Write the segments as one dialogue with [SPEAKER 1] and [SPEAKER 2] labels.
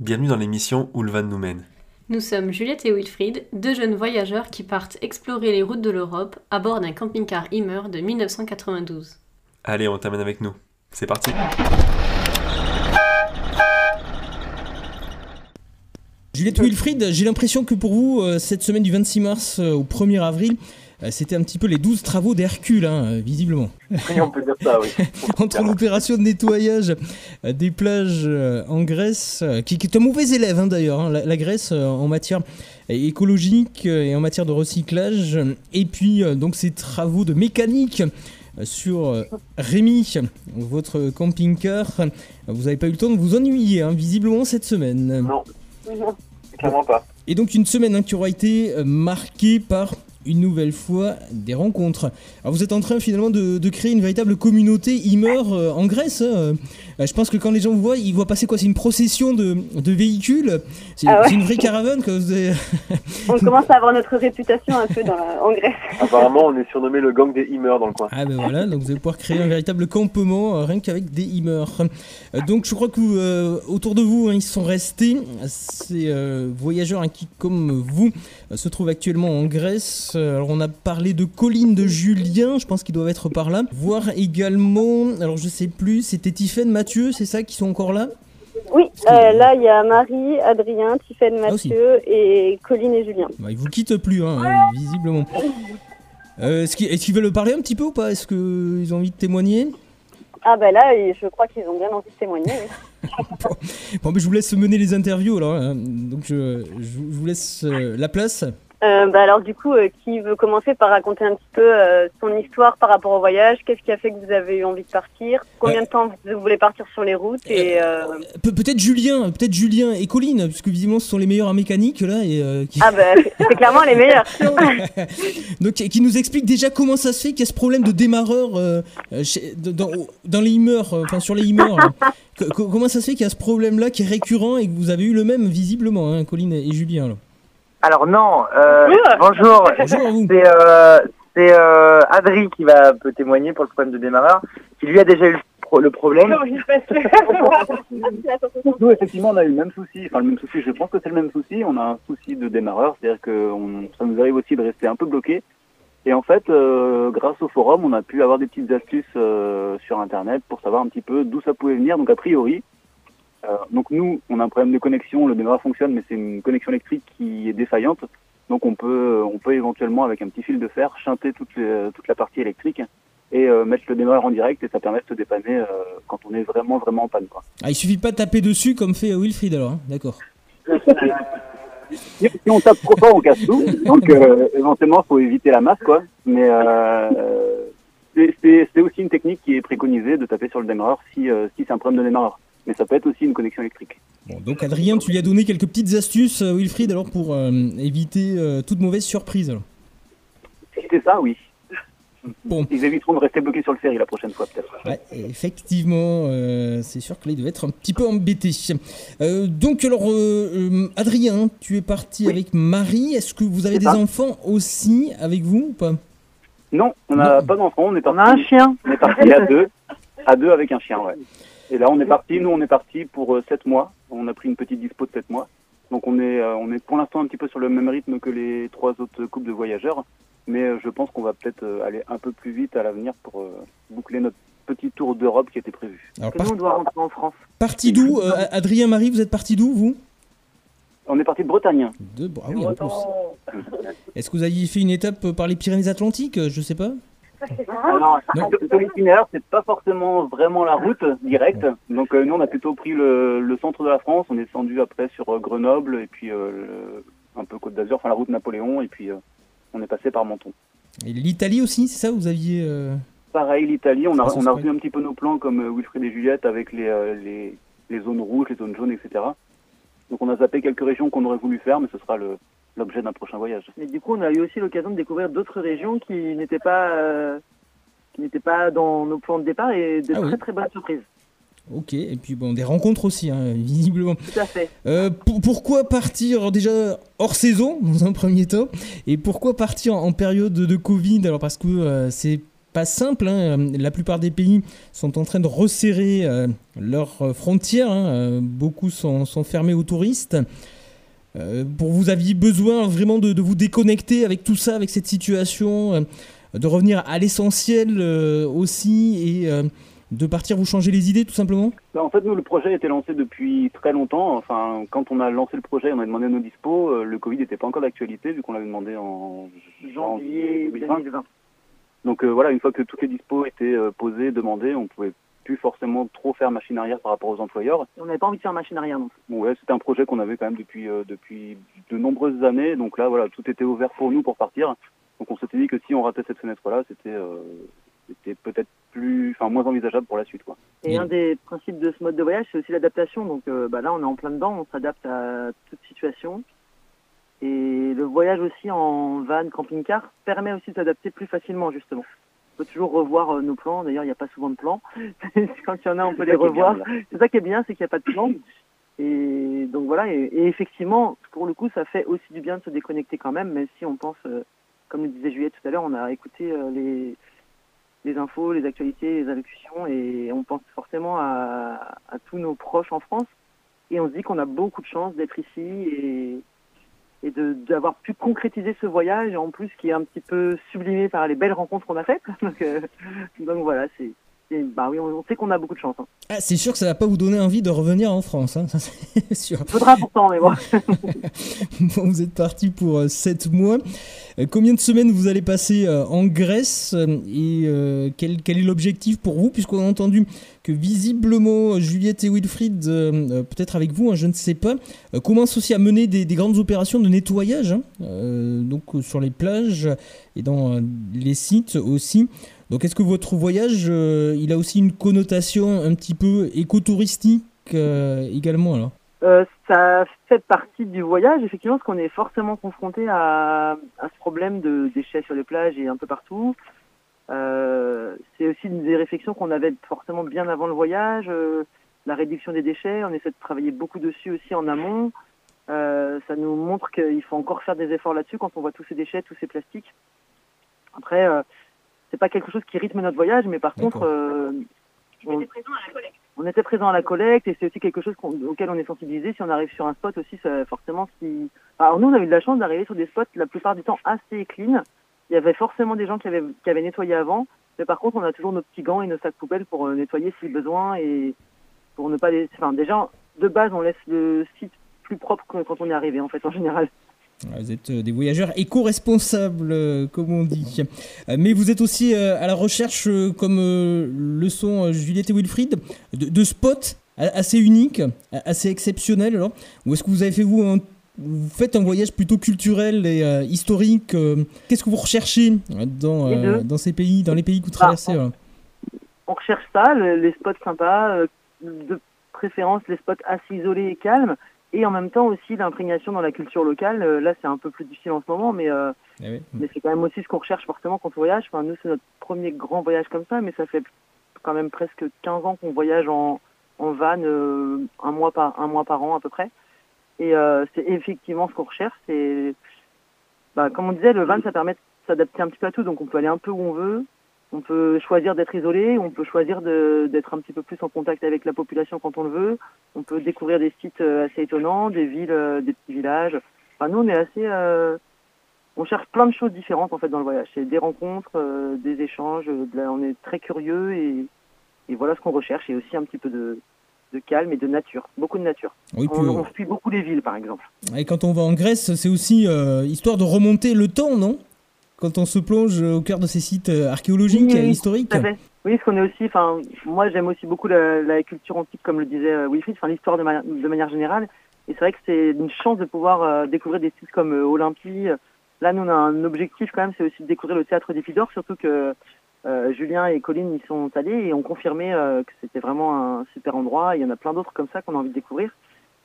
[SPEAKER 1] Bienvenue dans l'émission Où le van nous mène.
[SPEAKER 2] Nous sommes Juliette et Wilfried, deux jeunes voyageurs qui partent explorer les routes de l'Europe à bord d'un camping-car Immer de 1992.
[SPEAKER 1] Allez, on t'amène avec nous. C'est parti
[SPEAKER 3] Juliette Wilfried, j'ai l'impression que pour vous, euh, cette semaine du 26 mars euh, au 1er avril, euh, c'était un petit peu les 12 travaux d'Hercule, hein, euh, visiblement.
[SPEAKER 4] Oui, on peut dire ça, oui.
[SPEAKER 3] Entre l'opération de nettoyage euh, des plages euh, en Grèce, euh, qui, qui est un mauvais élève hein, d'ailleurs, hein, la, la Grèce euh, en matière écologique euh, et en matière de recyclage, et puis euh, donc ces travaux de mécanique euh, sur euh, Rémi, votre camping-car. Vous n'avez pas eu le temps de vous ennuyer, hein, visiblement, cette semaine.
[SPEAKER 4] Non, clairement pas.
[SPEAKER 3] Et donc une semaine hein, qui aura été euh, marquée par une nouvelle fois des rencontres. Alors vous êtes en train finalement de, créer une véritable communauté Immer euh, en Grèce. Euh, je pense que quand les gens vous voient, ils voient passer quoi? C'est une procession de, de véhicules? C'est
[SPEAKER 5] Ah ouais.
[SPEAKER 3] c'est une vraie caravane que vous avez...
[SPEAKER 5] On commence à avoir notre réputation un peu dans la- en Grèce.
[SPEAKER 4] Apparemment, on est surnommé le gang des Immer dans le coin.
[SPEAKER 3] Ah ben voilà, donc vous allez pouvoir créer un véritable campement euh, rien qu'avec des Immer. Euh, donc je crois que euh, autour de vous, hein, ils sont restés ces euh, voyageurs hein, qui, comme vous, euh, se trouvent actuellement en Grèce. Euh, Alors on a parlé de Colline, de Julien, je pense qu'ils doivent être par là. Voir également, alors je sais plus, c'était Tiffaine, Mathieu, c'est ça qui sont encore là?
[SPEAKER 5] Oui, euh, là il y a Marie, Adrien, Tiffaine,
[SPEAKER 3] Ah.
[SPEAKER 5] Mathieu et Colline et Julien.
[SPEAKER 3] bah, Ils vous quittent plus, hein, euh, visiblement. Euh, Est-ce qu'ils est-ce qu'ils veulent parler un petit peu ou pas? Est-ce qu'ils ont envie de témoigner?
[SPEAKER 5] Ah bah là, je crois qu'ils ont bien envie de témoigner. oui.
[SPEAKER 3] Bon, mais je vous laisse mener les interviews alors. hein. Donc je, je vous laisse euh, la place.
[SPEAKER 5] Euh, bah alors du coup, euh, qui veut commencer par raconter un petit peu euh, son histoire par rapport au voyage? Qu'est-ce qui a fait que vous avez eu envie de partir? Combien de temps vous voulez partir sur les routes et euh,
[SPEAKER 3] Pe- peut-être Julien, peut-être Julien et Colline, puisque visiblement ce sont les meilleurs en mécanique là, et qui,
[SPEAKER 5] Ah bah c'est clairement les meilleurs.
[SPEAKER 3] donc qui nous explique déjà comment ça se fait qu'il y a ce problème de démarreur chez- dans, dans les euh, enfin sur les là. Que- comment ça se fait qu'il y a ce problème-là qui est récurrent et que vous avez eu le même visiblement, hein, Colline et Julien. là?
[SPEAKER 6] Alors non, euh, bonjour, c'est euh, c'est euh, Adri qui va peut témoigner pour le problème de démarreur, qui lui a déjà eu le, pro- le problème.
[SPEAKER 4] Nous, effectivement, on a eu le même souci. Enfin, le même souci, je pense que c'est le même souci. On a un souci de démarreur, c'est-à-dire que on- ça nous arrive aussi de rester un peu bloqué. Et en fait, euh, grâce au forum, on a pu avoir des petites astuces euh, sur Internet pour savoir un petit peu d'où ça pouvait venir. Donc, a priori, euh, donc nous, on a un problème de connexion. Le démarreur fonctionne, mais c'est une connexion électrique qui est défaillante. Donc, on peut, on peut éventuellement, avec un petit fil de fer, chanter toute, les- toute la partie électrique et euh, mettre le démarreur en direct et ça permet de se dépanner euh, quand on est vraiment, vraiment en panne. Quoi.
[SPEAKER 3] Ah, il suffit pas de taper dessus comme fait Wilfried alors, hein. d'accord.
[SPEAKER 4] si, si on tape trop fort, on casse tout. Donc, éventuellement, faut éviter la masse, quoi. Mais euh, c'est- aussi une technique qui est préconisée de taper sur le démarreur si, si c'est un problème de démarreur. Mais ça peut être aussi une connexion électrique.
[SPEAKER 3] Bon, donc Adrien, tu lui as donné quelques petites astuces, euh, Wilfried, alors pour euh, éviter euh, toute mauvaise surprise.
[SPEAKER 4] c'est ça, oui.
[SPEAKER 3] Bon.
[SPEAKER 4] Ils éviteront de rester bloqués sur le ferry la prochaine fois, peut-être.
[SPEAKER 3] Ouais, effectivement, euh, c'est sûr que là, il devait être un petit peu embêté. Euh, donc, alors, euh, Adrien, tu es parti
[SPEAKER 4] Oui.
[SPEAKER 3] avec Marie. Est-ce que vous avez des
[SPEAKER 4] ça.
[SPEAKER 3] enfants aussi avec vous ou pas?
[SPEAKER 4] Non, on n'a pas d'enfant, on est
[SPEAKER 5] On a un chien.
[SPEAKER 4] On est parti à deux, à deux avec un chien, ouais. Et là, on est parti, nous, on est parti pour euh, sept mois. On a pris une petite dispo de sept mois. Donc, on est, euh, on est pour l'instant un petit peu sur le même rythme que les trois autres couples de voyageurs. Mais euh, je pense qu'on va peut-être euh, aller un peu plus vite à l'avenir pour euh, boucler notre petit tour d'Europe qui était prévu.
[SPEAKER 3] Alors, par-
[SPEAKER 6] nous on doit rentrer en France.
[SPEAKER 3] parti d'où euh, Adrien, Marie, vous êtes parti d'où, vous?
[SPEAKER 4] On est parti de Bretagne.
[SPEAKER 3] de... ah oui, en plus. Est-ce que vous aviez fait une étape par les Pyrénées-Atlantiques Je sais pas.
[SPEAKER 4] Alors, sur l'itinéraire, c'est pas forcément vraiment la route directe. Donc euh, nous, on a plutôt pris le, le centre de la France. On est descendu après sur euh, Grenoble et puis euh, le- un peu Côte d'Azur, enfin la route Napoléon, et puis euh, on est passé par Menton.
[SPEAKER 3] Et l'Italie aussi, c'est ça Vous aviez. euh,
[SPEAKER 4] Pareil, l'Italie, on a,
[SPEAKER 3] Ah,
[SPEAKER 4] on a revu un petit peu nos plans comme euh, Wilfried et Juliette avec les, euh, les, les zones rouges, les zones jaunes, etc. Donc on a zappé quelques régions qu'on aurait voulu faire, mais ce sera le- l'objet d'un prochain voyage.
[SPEAKER 6] Mais du coup, on a eu aussi l'occasion de découvrir d'autres régions qui n'étaient pas euh, qui n'étaient pas dans nos plans de départ et de
[SPEAKER 3] Ah oui.
[SPEAKER 6] très très bonnes surprises.
[SPEAKER 3] Ok, et puis bon, des rencontres aussi, hein, visiblement.
[SPEAKER 6] Tout à fait.
[SPEAKER 3] Euh, pour- pourquoi partir déjà hors saison dans un premier temps et pourquoi partir en période de Covid? Alors parce que euh, c'est pas simple. hein. La plupart des pays sont en train de resserrer euh, leurs euh, frontières. hein. Euh, Beaucoup sont, sont fermés aux touristes. Euh, pour vous aviez besoin vraiment de, de vous déconnecter avec tout ça, avec cette situation, euh, de revenir à l'essentiel euh, aussi et euh, de partir vous changer les idées tout simplement?
[SPEAKER 4] Bah, en fait, nous, le projet a été lancé depuis très longtemps. Enfin, quand on a lancé le projet, on a demandé nos dispos. euh, le Covid n'était pas encore d'actualité, vu qu'on l'avait demandé en
[SPEAKER 6] Janvier
[SPEAKER 4] 2020.
[SPEAKER 6] 2020.
[SPEAKER 4] Donc euh, voilà, une fois que toutes les dispos étaient euh, posées, demandées, on pouvait plus forcément trop faire machine arrière par rapport aux employeurs.
[SPEAKER 6] Et on n'avait pas envie de faire machine arrière non
[SPEAKER 4] ouais, c'était un projet qu'on avait quand même depuis euh, depuis de nombreuses années. Donc là, voilà, tout était ouvert pour nous pour partir. Donc on s'était dit que si on ratait cette fenêtre-là, c'était euh, c'était peut-être plus, enfin moins envisageable pour la suite, quoi.
[SPEAKER 6] Et
[SPEAKER 3] Et-
[SPEAKER 6] un des principes de ce mode de voyage, c'est aussi l'adaptation. Donc euh, bah, là, on est en plein dedans, on s'adapte à toute situation. Et le voyage aussi en van, camping-car, permet aussi de s'adapter plus facilement, justement. Peut toujours revoir euh, nos plans. D'ailleurs, il n'y a pas souvent de plans. Quand il y en a, on peut les revoir. C'est ça qui est bien, c'est qu'il n'y a pas de plan. Et donc voilà, et, et effectivement, pour le coup, ça fait aussi du bien de se déconnecter quand même, même si on pense, euh, comme le disait Juliette tout à l'heure, on a écouté euh, les, les infos, les actualités, les allocutions, et on pense forcément à, à tous nos proches en France. Et on se dit qu'on a beaucoup de chance d'être ici et, et de d'avoir pu concrétiser ce voyage, en plus qui est un petit peu sublimé par les belles rencontres qu'on a faites. Donc, euh, donc voilà, c'est- bah oui, on, sait qu'on a beaucoup de chance. hein.
[SPEAKER 3] Ah, C'est sûr que ça va pas vous donner envie de revenir en France, hein, ça c'est sûr.
[SPEAKER 6] Faudra pourtant, mais bon.
[SPEAKER 3] Bon, vous êtes parti pour 7 mois. Euh, combien de semaines vous allez passer euh, en Grèce euh, et euh, quel, quel est l'objectif pour vous? Puisqu'on a entendu que visiblement euh, Juliette et Wilfried, euh, euh, peut-être avec vous, hein, je ne sais pas, euh, commencent aussi à mener des, des grandes opérations de nettoyage, euh, donc euh, sur les plages et dans euh, les sites aussi. Donc est-ce que votre voyage, euh, il a aussi une connotation un petit peu écotouristique euh, également alors?
[SPEAKER 6] Euh, ça fait partie du voyage, effectivement, parce qu'on est forcément confronté à, ce problème de déchets sur les plages et un peu partout. C'est aussi une des réflexions qu'on avait forcément bien avant le voyage, la réduction des déchets. On essaie de travailler beaucoup dessus aussi en amont. Ça nous montre qu'il faut encore faire des efforts là-dessus quand on voit tous ces déchets, tous ces plastiques. Après, c'est pas quelque chose qui rythme notre voyage, mais par contre, euh, on, on était présent à la collecte et c'est aussi quelque chose qu'on- auquel on est sensibilisé. Si on arrive sur un spot aussi, ça, forcément, si... Alors nous, on a eu de la chance d'arriver sur des spots la plupart du temps assez clean. Il y avait forcément des gens qui avaient, qui avaient nettoyé avant. Mais par contre, on a toujours nos petits gants et nos sacs poubelles pour euh, nettoyer si besoin et pour ne pas laisser... Enfin, déjà, de base, on laisse le site plus propre que quand on est arrivé, en fait, en général.
[SPEAKER 3] Vous êtes euh, des voyageurs éco-responsables, euh, comme on dit. Euh, Mais vous êtes aussi à la recherche, comme le sont Juliette et Wilfried, de, de spots assez uniques, assez exceptionnels. Alors. Ou est-ce que vous avez fait, vous, un- vous faites un voyage plutôt culturel et euh, historique Qu'est-ce que vous recherchez euh, dans, euh, ces pays, dans les pays que vous
[SPEAKER 6] Bah,
[SPEAKER 3] traversez voilà
[SPEAKER 6] on recherche ça, le- les spots sympas, de préférence les spots assez isolés et calmes, et en même temps aussi l'imprégnation dans la culture locale. Euh, là, c'est un peu plus difficile en ce moment, mais, euh,
[SPEAKER 3] Eh oui.
[SPEAKER 6] mais c'est quand même aussi ce qu'on recherche forcément quand on voyage. Enfin, nous, c'est notre premier grand voyage comme ça, mais ça fait quand même presque 15 ans qu'on voyage en, en van, euh, un, mois par, un mois par an à peu près. Et euh, c'est effectivement ce qu'on recherche. C'est, bah, comme on disait, le van, ça permet de s'adapter un petit peu à tout, donc on peut aller un peu où on veut. On peut choisir d'être isolé, on peut choisir d'être un petit peu plus en contact avec la population quand on le veut. On peut découvrir des sites euh, assez étonnants, des villes, euh, des petits villages. Enfin, nous, on est assez, euh, on cherche plein de choses différentes en fait dans le voyage. C'est des rencontres, euh, des échanges. euh, de la- on est très curieux et, et voilà ce qu'on recherche. Et aussi un petit peu de, de calme et de nature, beaucoup de nature.
[SPEAKER 3] Oui,
[SPEAKER 6] On, on fuit beaucoup les villes, par exemple.
[SPEAKER 3] Et quand on va en Grèce, c'est aussi euh, histoire de remonter le temps, non? Quand on se plonge au cœur de ces sites euh, archéologiques
[SPEAKER 6] Oui,
[SPEAKER 3] et
[SPEAKER 6] oui,
[SPEAKER 3] historiques.
[SPEAKER 6] Oui, parce qu'on est aussi, enfin, moi j'aime aussi beaucoup la, la culture antique, comme le disait euh, Wilfried, enfin l'histoire de, ma- de manière générale. Et c'est vrai que c'est une chance de pouvoir euh, découvrir des sites comme euh, Olympie. Là, nous on a un objectif quand même, c'est aussi de découvrir le théâtre d'Épidaure, surtout que euh, Julien et Colline y sont allés et ont confirmé euh, que c'était vraiment un super endroit. Il y en a plein d'autres comme ça qu'on a envie de découvrir.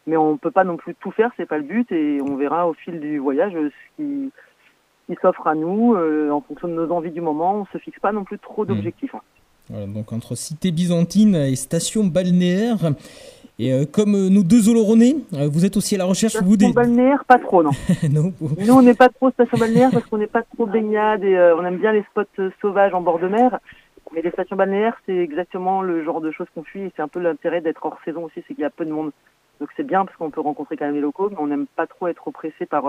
[SPEAKER 6] Mais on peut pas non plus tout faire, c'est pas le but, et on verra au fil du voyage euh, ce qui, qui s'offre à nous euh, en fonction de nos envies du moment. On se fixe pas non plus trop d'objectifs. hein.
[SPEAKER 3] Voilà, donc entre cité byzantine et station balnéaire. Et euh, comme euh, nos deux Oloronais, euh, vous êtes aussi à la recherche, vous
[SPEAKER 6] Station
[SPEAKER 3] des...
[SPEAKER 6] balnéaire, pas trop, non.
[SPEAKER 3] non,
[SPEAKER 6] Nous, on n'est pas trop station balnéaire parce qu'on n'est pas trop baignade et on aime bien les spots sauvages en bord de mer. Mais les stations balnéaires, c'est exactement le genre de choses qu'on fuit et c'est un peu l'intérêt d'être hors saison aussi, c'est qu'il y a peu de monde. Donc c'est bien parce qu'on peut rencontrer quand même les locaux, mais on n'aime pas trop être oppressé par.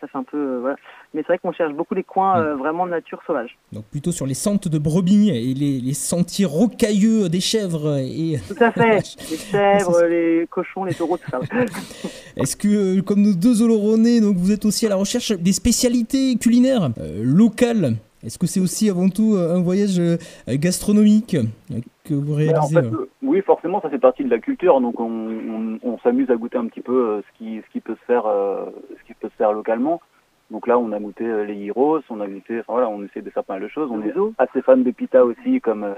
[SPEAKER 6] Ça fait un peu. euh, voilà. Mais c'est vrai qu'on cherche beaucoup les coins euh, vraiment nature sauvage.
[SPEAKER 3] donc plutôt sur les sentes de brebis et les, les sentiers rocailleux des chèvres. Et
[SPEAKER 6] Tout à fait. les chèvres, les cochons, les taureaux, tout ça.
[SPEAKER 3] est-ce que, euh, comme nos deux Oloronais, donc vous êtes aussi à la recherche des spécialités culinaires locales Est-ce que c'est aussi avant tout euh, un voyage euh, gastronomique euh, que vous
[SPEAKER 4] en
[SPEAKER 3] réalisez
[SPEAKER 4] fait, oui, forcément, ça fait partie de la culture, donc on, on, on s'amuse à goûter un petit peu ce qui, ce qui peut se faire, ce qui peut se faire localement. Donc là, on a goûté les gyros, on a goûté, enfin voilà, on essaie de faire pas mal de choses. On est assez fan de pita aussi, comme euh,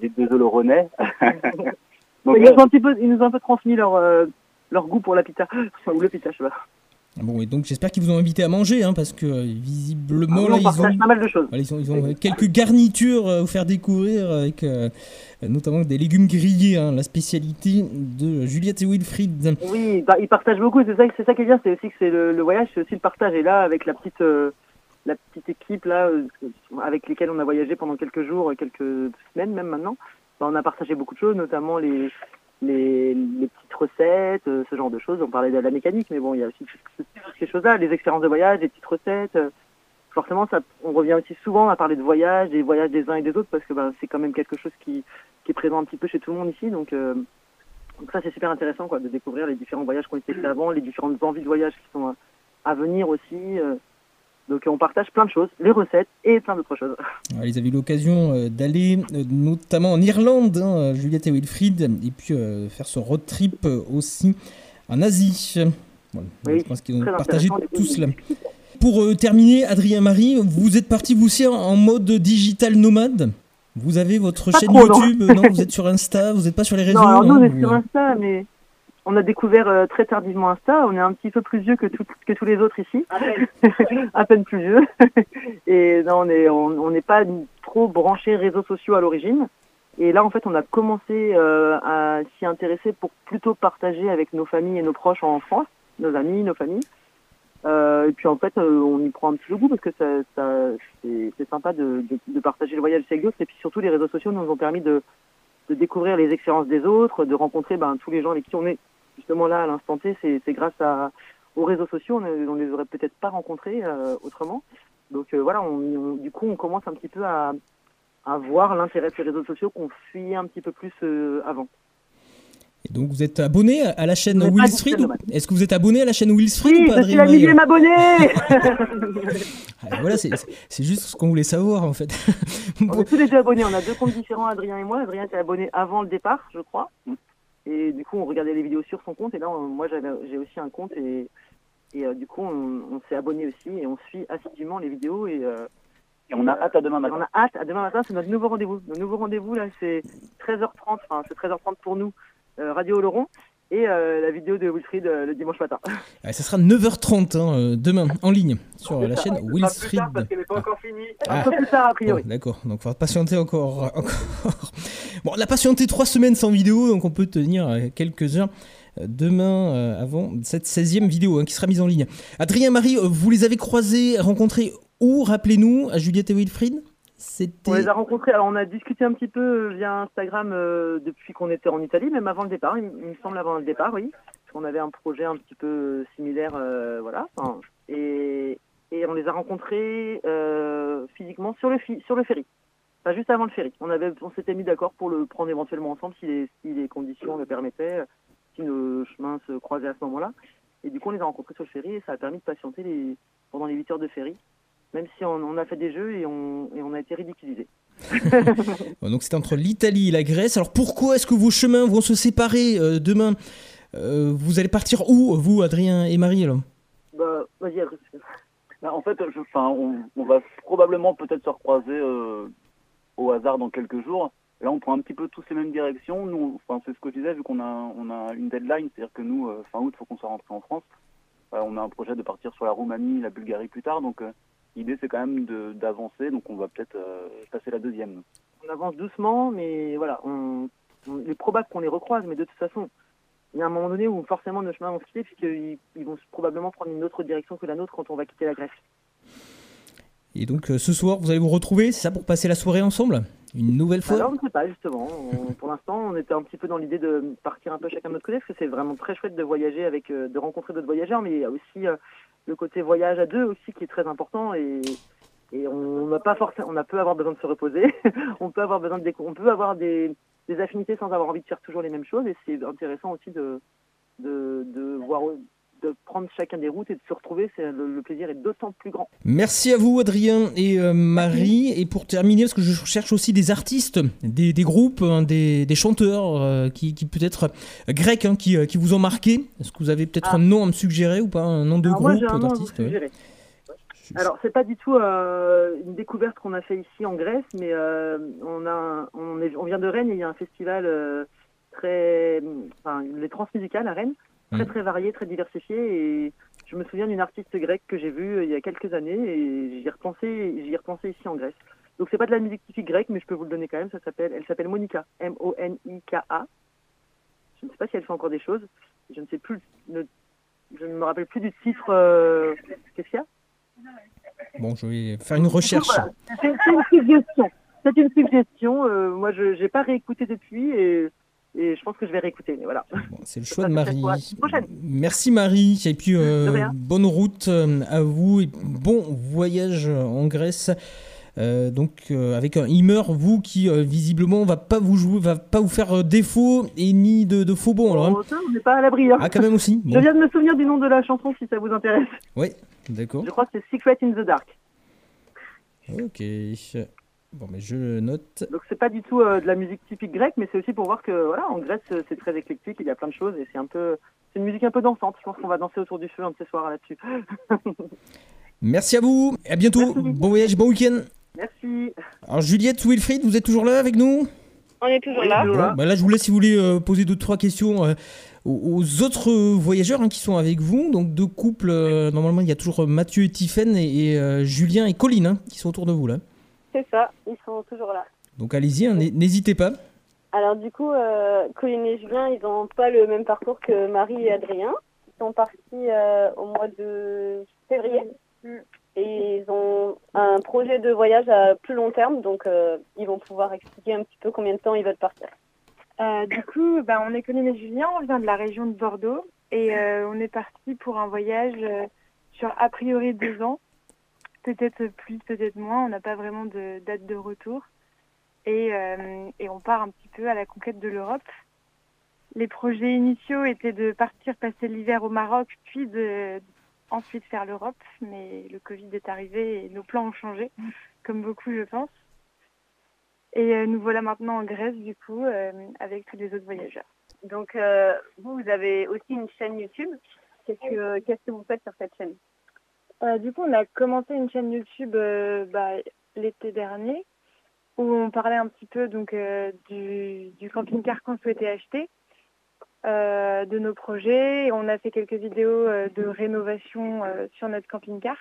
[SPEAKER 4] les deux Oloronais. donc,
[SPEAKER 6] ils, nous ont un petit peu, ils nous ont un peu transmis leur, euh, leur goût pour la pita. Ou le pita, je sais pas.
[SPEAKER 3] Bon, et donc j'espère qu'ils vous ont invité à manger, hein, parce que euh, visiblement,
[SPEAKER 6] Ah
[SPEAKER 3] là, ils ont,
[SPEAKER 6] pas mal de choses.
[SPEAKER 3] voilà, ils ont, ils ont, euh, quelques garnitures euh, à vous faire découvrir, avec euh, notamment des légumes grillés, hein, la spécialité de Juliette et Wilfried.
[SPEAKER 6] Oui, bah, ils partagent beaucoup. C'est ça, c'est ça qui est bien, c'est aussi que c'est le, le voyage, c'est aussi le partage. Et là, avec la petite, la petite équipe là, avec lesquelles on a voyagé pendant quelques jours, quelques semaines même maintenant, bah, on a partagé beaucoup de choses, notamment les les, petites recettes, euh, ce genre de choses. On parlait de la mécanique, mais bon, il y a aussi ces choses-là, les expériences de voyage, les petites recettes. euh, forcément, ça, on revient aussi souvent à parler de voyage, des voyages des uns et des autres, parce que bah, c'est quand même quelque chose qui, est présent un petit peu chez tout le monde ici. Donc, euh, ça, c'est super intéressant de découvrir les différents voyages qui ont été avant, les différentes envies de voyage qui sont à, venir aussi. Donc on partage plein de choses, les recettes et plein d'autres choses.
[SPEAKER 3] Alors, ils avaient eu l'occasion euh, d'aller euh, notamment en Irlande, hein, Juliette et Wilfried, et puis euh, faire ce road trip euh, aussi en Asie. Voilà.
[SPEAKER 6] Oui,
[SPEAKER 3] je pense qu'ils ont partagé tout cela. Pour euh, terminer, Adrien Marie, vous êtes parti vous aussi en- mode digital nomade? Vous avez votre
[SPEAKER 6] Pas
[SPEAKER 3] chaîne
[SPEAKER 6] trop.
[SPEAKER 3] YouTube? Non, vous êtes sur Insta, vous n'êtes pas sur les réseaux
[SPEAKER 6] non, alors nous, on est sur Insta, mais on a découvert euh, très tardivement Insta. On est un petit peu plus vieux que, tout- que tous les autres ici. à peine plus vieux. Et non, on est, on on n'est pas trop branché réseaux sociaux à l'origine. Et là, en fait, on a commencé euh, à s'y intéresser pour plutôt partager avec nos familles et nos proches en France, nos amis, nos familles. Euh, et puis en fait, euh, on y prend un petit peu goût parce que ça, ça, c'est c'est sympa de, de, de partager le voyage avec d'autres. Et puis surtout, les réseaux sociaux nous ont permis de, de découvrir les expériences des autres, de rencontrer ben, tous les gens avec qui on est justement là à l'instant T. C'est grâce à, aux réseaux sociaux, on, ne- les aurait peut-être pas rencontrés euh, autrement. Donc euh, voilà, on, on- du coup, on commence un petit peu à, à voir l'intérêt de ces réseaux sociaux qu'on fuyait un petit peu plus euh, avant.
[SPEAKER 3] Et donc vous êtes abonné à la chaîne
[SPEAKER 6] digital nomade.
[SPEAKER 3] Est-ce que vous êtes abonné à la chaîne Wilfried
[SPEAKER 6] Oui,
[SPEAKER 3] ou pas,
[SPEAKER 6] je suis la millième abonné
[SPEAKER 3] Ah, Voilà, c'est c'est juste ce qu'on voulait savoir en fait.
[SPEAKER 6] On est tous les deux abonnés, on a deux comptes différents, Adrien et moi. Adrien était abonné avant le départ, je crois. Et du coup, on regardait les vidéos sur son compte. Et là, on- moi, j'avais- j'ai aussi un compte. Et, et euh, du coup, on, on s'est abonné aussi. Et on suit assidûment les vidéos. Et, euh,
[SPEAKER 4] Et on a hâte à demain matin.
[SPEAKER 6] on a hâte. À demain matin, c'est notre nouveau rendez-vous. Notre nouveau rendez-vous, là, c'est 13h30. Enfin, c'est 13h30 pour nous, euh, Radio Oloron. Et euh, la vidéo de Wilfried euh, le dimanche matin.
[SPEAKER 3] Ah, ça sera 9h30 hein, euh, demain en ligne sur la chaîne
[SPEAKER 6] sera plus
[SPEAKER 3] Wilfried.
[SPEAKER 6] tard parce qu'elle n'est pas
[SPEAKER 3] Ah.
[SPEAKER 6] encore finie.
[SPEAKER 3] Ah.
[SPEAKER 6] Un peu plus tard, a priori.
[SPEAKER 3] Bon, D'accord, donc il va patienter encore, encore. Bon, on a patienté trois semaines sans vidéo, donc on peut tenir quelques heures demain euh, avant cette 16e vidéo hein, qui sera mise en ligne. Adrien Marie, vous les avez croisés, rencontrés où Rappelez-nous, à Juliette et Wilfried?
[SPEAKER 6] On les a rencontrés, alors on a discuté un petit peu euh, via Instagram euh, depuis qu'on était en Italie, même avant le départ, il, me semble avant le départ, oui. Parce qu'on avait un projet un petit peu euh, similaire, voilà. Et, et on les a rencontrés physiquement sur le, sur le ferry. Enfin, juste avant le ferry. On, on s'était mis d'accord pour le prendre éventuellement ensemble si les, si les conditions le permettaient, si nos chemins se croisaient à ce moment-là. Et du coup, on les a rencontrés sur le ferry et ça a permis de patienter pendant les 8 heures de ferry. Même si on, on a fait des jeux et on, et on a été ridiculisés.
[SPEAKER 3] Donc c'était entre l'Italie et la Grèce. Alors pourquoi est-ce que vos chemins vont se séparer euh, demain Euh, Vous allez partir où, vous, Adrien et Marie alors?
[SPEAKER 6] Bah, vas-y, Adrien.
[SPEAKER 4] Bah, en fait, je, on, on va probablement peut-être se recroiser euh, au hasard dans quelques jours. Là, on prend un petit peu tous les mêmes directions. Nous, c'est ce que je disais, vu qu'on a, on a une deadline, c'est-à-dire que nous, fin août, il faut qu'on soit rentré en France. On a un projet de partir sur la Roumanie, la Bulgarie plus tard. Donc, l'idée, c'est quand même de- d'avancer. Donc, on va peut-être euh, passer la deuxième.
[SPEAKER 6] On avance doucement, mais voilà, on, on- il est probable qu'on les recroise, mais de toute façon, il y a un moment donné où forcément nos chemins vont se quitter puisqu'ils ils vont probablement prendre une autre direction que la nôtre quand on va quitter la Grèce.
[SPEAKER 3] Et donc euh, ce soir, vous allez vous retrouver, c'est ça, pour passer la soirée ensemble? Une nouvelle fois?
[SPEAKER 6] Alors on ne sait pas justement. On- pour l'instant, on était un petit peu dans l'idée de partir un peu chacun de notre côté parce que c'est vraiment très chouette de voyager avec, euh, de rencontrer d'autres voyageurs, mais il y a aussi euh, le côté voyage à deux aussi qui est très important et, et on n'a pas forcément, on a peut avoir besoin de se reposer, on peut avoir besoin de on peut avoir des, des affinités sans avoir envie de faire toujours les mêmes choses et c'est intéressant aussi de, de, de voir de prendre chacun des routes et de se retrouver, c'est le, le plaisir est d'autant plus grand.
[SPEAKER 3] Merci à vous Adrien et euh, Marie. Et pour terminer, parce que je cherche aussi des artistes, des, des groupes, hein, des, des chanteurs euh, qui, qui peut-être euh, grecs hein, qui, qui vous ont marqué. Est-ce que vous avez peut-être
[SPEAKER 6] Ah.
[SPEAKER 3] un nom à me suggérer ou pas? Un nom de
[SPEAKER 6] Alors moi,
[SPEAKER 3] groupe
[SPEAKER 6] un nom à vous
[SPEAKER 3] ouais.
[SPEAKER 6] Alors, c'est pas du tout une découverte qu'on a fait ici en Grèce, mais on, a, on, est, on vient de Rennes et il y a un festival très. Enfin, les transmusicales à Rennes, très
[SPEAKER 3] Mm.
[SPEAKER 6] très varié, très diversifié. Et je me souviens d'une artiste grecque que j'ai vue euh, il y a quelques années et j'y ai repensé, j'y ai repensé ici en Grèce. Donc, c'est pas de la musique typique grecque, mais je peux vous le donner quand même. Ça s'appelle, elle s'appelle Monica, M-O-N-I-K-A. Je ne sais pas si elle fait encore des choses. Je ne sais plus. je ne me rappelle plus du titre. euh, Qu'est-ce qu'il y a?
[SPEAKER 3] Bon, je vais faire une recherche.
[SPEAKER 6] Voilà. C'est c'est une suggestion. C'est une suggestion. euh, moi, je n'ai pas réécouté depuis et, et je pense que je vais réécouter. Mais voilà.
[SPEAKER 3] Bon, c'est le choix de Marie. Merci Marie. Et puis euh, bonne route euh, à vous et bon voyage en Grèce. Euh, donc euh, avec un Imer, vous qui euh, visiblement va pas vous jouer, va pas vous faire défaut et ni de, de faux bons. Alors, hein.
[SPEAKER 6] Oh, on n'est pas à l'abri. hein.
[SPEAKER 3] Ah quand même aussi.
[SPEAKER 6] Je
[SPEAKER 3] Bon.
[SPEAKER 6] viens de me souvenir du nom de la chanson si ça vous intéresse.
[SPEAKER 3] Ouais, d'accord.
[SPEAKER 6] Je crois que c'est Secret in the Dark.
[SPEAKER 3] Ok. Bon, mais je le note.
[SPEAKER 6] Donc c'est pas du tout euh, de la musique typique grecque, mais c'est aussi pour voir que voilà, en Grèce c'est très éclectique, il y a plein de choses et c'est un peu, c'est une musique un peu dansante. Je pense qu'on va danser autour du feu un de ces soirs là-dessus.
[SPEAKER 3] Merci à vous. À bientôt.
[SPEAKER 6] Merci.
[SPEAKER 3] Bon voyage, bon week-end.
[SPEAKER 6] Merci.
[SPEAKER 3] Alors Juliette, Wilfried, vous êtes toujours là avec nous?
[SPEAKER 5] On est toujours là.
[SPEAKER 3] Bon,
[SPEAKER 6] là.
[SPEAKER 3] bah là, je vous laisse si vous voulez euh, poser deux trois questions euh, aux, autres voyageurs hein, qui sont avec vous. Donc deux couples. euh, normalement, il y a toujours Mathieu et Tiffaine et, et, euh, Julien et Colline hein, qui sont autour de vous là.
[SPEAKER 5] C'est ça, ils sont toujours là.
[SPEAKER 3] Donc allez-y, hein, n'hé- n'hésitez pas.
[SPEAKER 5] Alors du coup, euh, Colline et Julien, ils n'ont pas le même parcours que Marie et Adrien. Ils sont partis euh, au mois de février. Et ils ont un projet de voyage à plus long terme, donc euh, ils vont pouvoir expliquer un petit peu combien de temps ils veulent partir.
[SPEAKER 7] Euh, du coup, bah, on est Colline et Julien, on vient de la région de Bordeaux et euh, on est parti pour un voyage euh, sur a priori deux ans, peut-être plus, peut-être moins, on n'a pas vraiment de date de retour et, euh, et on part un petit peu à la conquête de l'Europe. Les projets initiaux étaient de partir passer l'hiver au Maroc, puis de ensuite faire l'Europe, mais le Covid est arrivé et nos plans ont changé, comme beaucoup je pense. Et euh, nous voilà maintenant en Grèce, du coup, euh, avec tous les autres voyageurs.
[SPEAKER 5] Donc vous, vous avez aussi une chaîne YouTube. Qu'est-ce que, qu'est-ce que vous faites sur cette chaîne?
[SPEAKER 7] Euh, du coup, on a commencé une chaîne YouTube euh, bah, l'été dernier, où on parlait un petit peu donc euh, du, camping-car qu'on souhaitait acheter, de nos projets. Et on a fait quelques vidéos de rénovation sur notre camping-car.